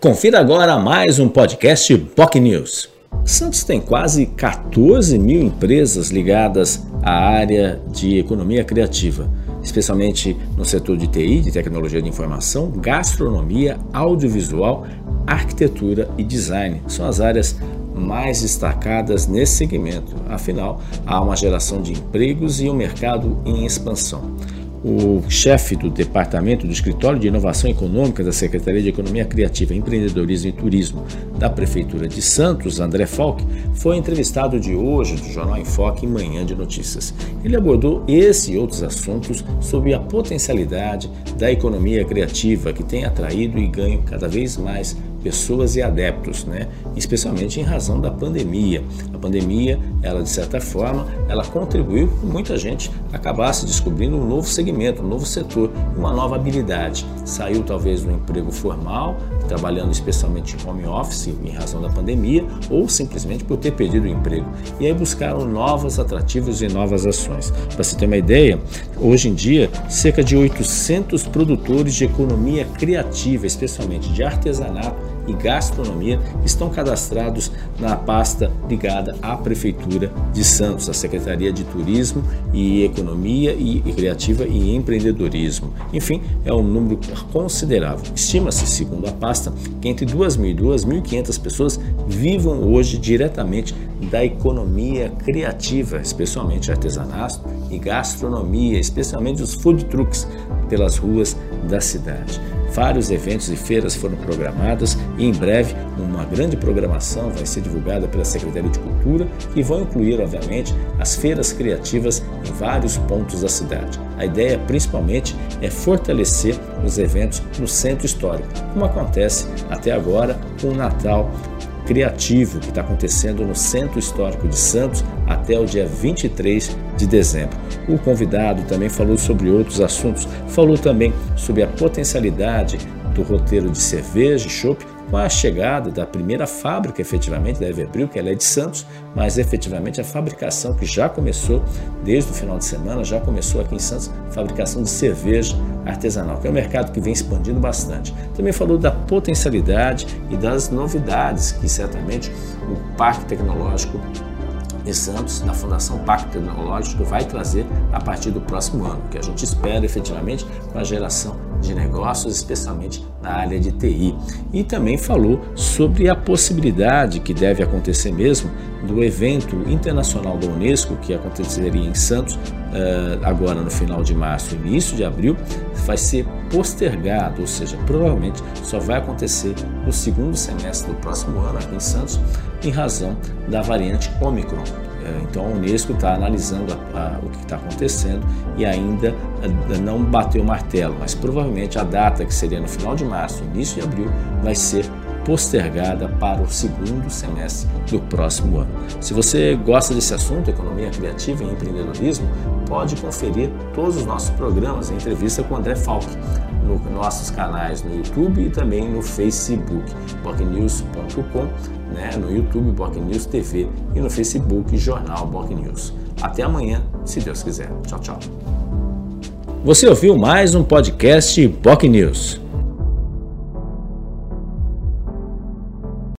Confira agora mais um podcast POC News. Santos tem quase 14 mil empresas ligadas à área de economia criativa, especialmente no setor de TI, de tecnologia de informação, gastronomia, audiovisual, arquitetura e design. São as áreas mais destacadas nesse segmento. Afinal, há uma geração de empregos e um mercado em expansão o chefe do Departamento do Escritório de Inovação Econômica da Secretaria de Economia Criativa, Empreendedorismo e Turismo da Prefeitura de Santos, André Falck, foi entrevistado de hoje do Jornal Enfoque em Manhã de Notícias. Ele abordou esse e outros assuntos sobre a potencialidade da economia criativa que tem atraído e ganho cada vez mais pessoas e adeptos, né? especialmente em razão da pandemia. A pandemia, ela de certa forma, ela contribuiu para muita gente acabasse descobrindo um novo segmento, um novo setor, uma nova habilidade. Saiu talvez do emprego formal, trabalhando especialmente em home office em razão da pandemia, ou simplesmente por ter perdido o emprego. E aí buscaram novos atrativos e novas ações. Para se ter uma ideia, hoje em dia, cerca de 800 produtores de economia criativa, especialmente de artesanato, e Gastronomia estão cadastrados na pasta ligada à Prefeitura de Santos, a Secretaria de Turismo e Economia e Criativa e Empreendedorismo. Enfim, é um número considerável. Estima-se, segundo a pasta, que entre 2.000 e 2.500 pessoas vivam hoje diretamente da economia criativa, especialmente artesanato e gastronomia, especialmente os food trucks pelas ruas da cidade. Vários eventos e feiras foram programados e em breve uma grande programação vai ser divulgada pela Secretaria de Cultura que vão incluir, obviamente, as feiras criativas em vários pontos da cidade. A ideia, principalmente, é fortalecer os eventos no centro histórico, como acontece até agora com o Natal criativo que está acontecendo no Centro Histórico de Santos até o dia 23 de dezembro. O convidado também falou sobre outros assuntos, falou também sobre a potencialidade do roteiro de cerveja e chopp com a chegada da primeira fábrica efetivamente da Everbril, que ela é de Santos, mas efetivamente a fabricação que já começou desde o final de semana, já começou aqui em Santos, fabricação de cerveja artesanal, que é um mercado que vem expandindo bastante. Também falou da potencialidade e das novidades que certamente o Parque Tecnológico de Santos, da Fundação Pacto Tecnológico, vai trazer a partir do próximo ano, que a gente espera efetivamente com a geração de negócios, especialmente na área de TI. E também falou sobre a possibilidade que deve acontecer mesmo do evento internacional da Unesco, que aconteceria em Santos uh, agora no final de março, início de abril, vai ser postergado, ou seja, provavelmente só vai acontecer no segundo semestre do próximo ano aqui em Santos, em razão da variante Omicron. É, então a Unesco está analisando a, a, o que está acontecendo e ainda a, não bateu o martelo, mas provavelmente a data que seria no final de março, início de abril, vai ser postergada para o segundo semestre do próximo ano. Se você gosta desse assunto, economia criativa e empreendedorismo, pode conferir todos os nossos programas em entrevista com André Falk nos nossos canais no YouTube e também no Facebook, bocnews.com, né, no YouTube Bocnews TV e no Facebook Jornal Bocnews. Até amanhã, se Deus quiser. Tchau, tchau. Você ouviu mais um podcast Boc News.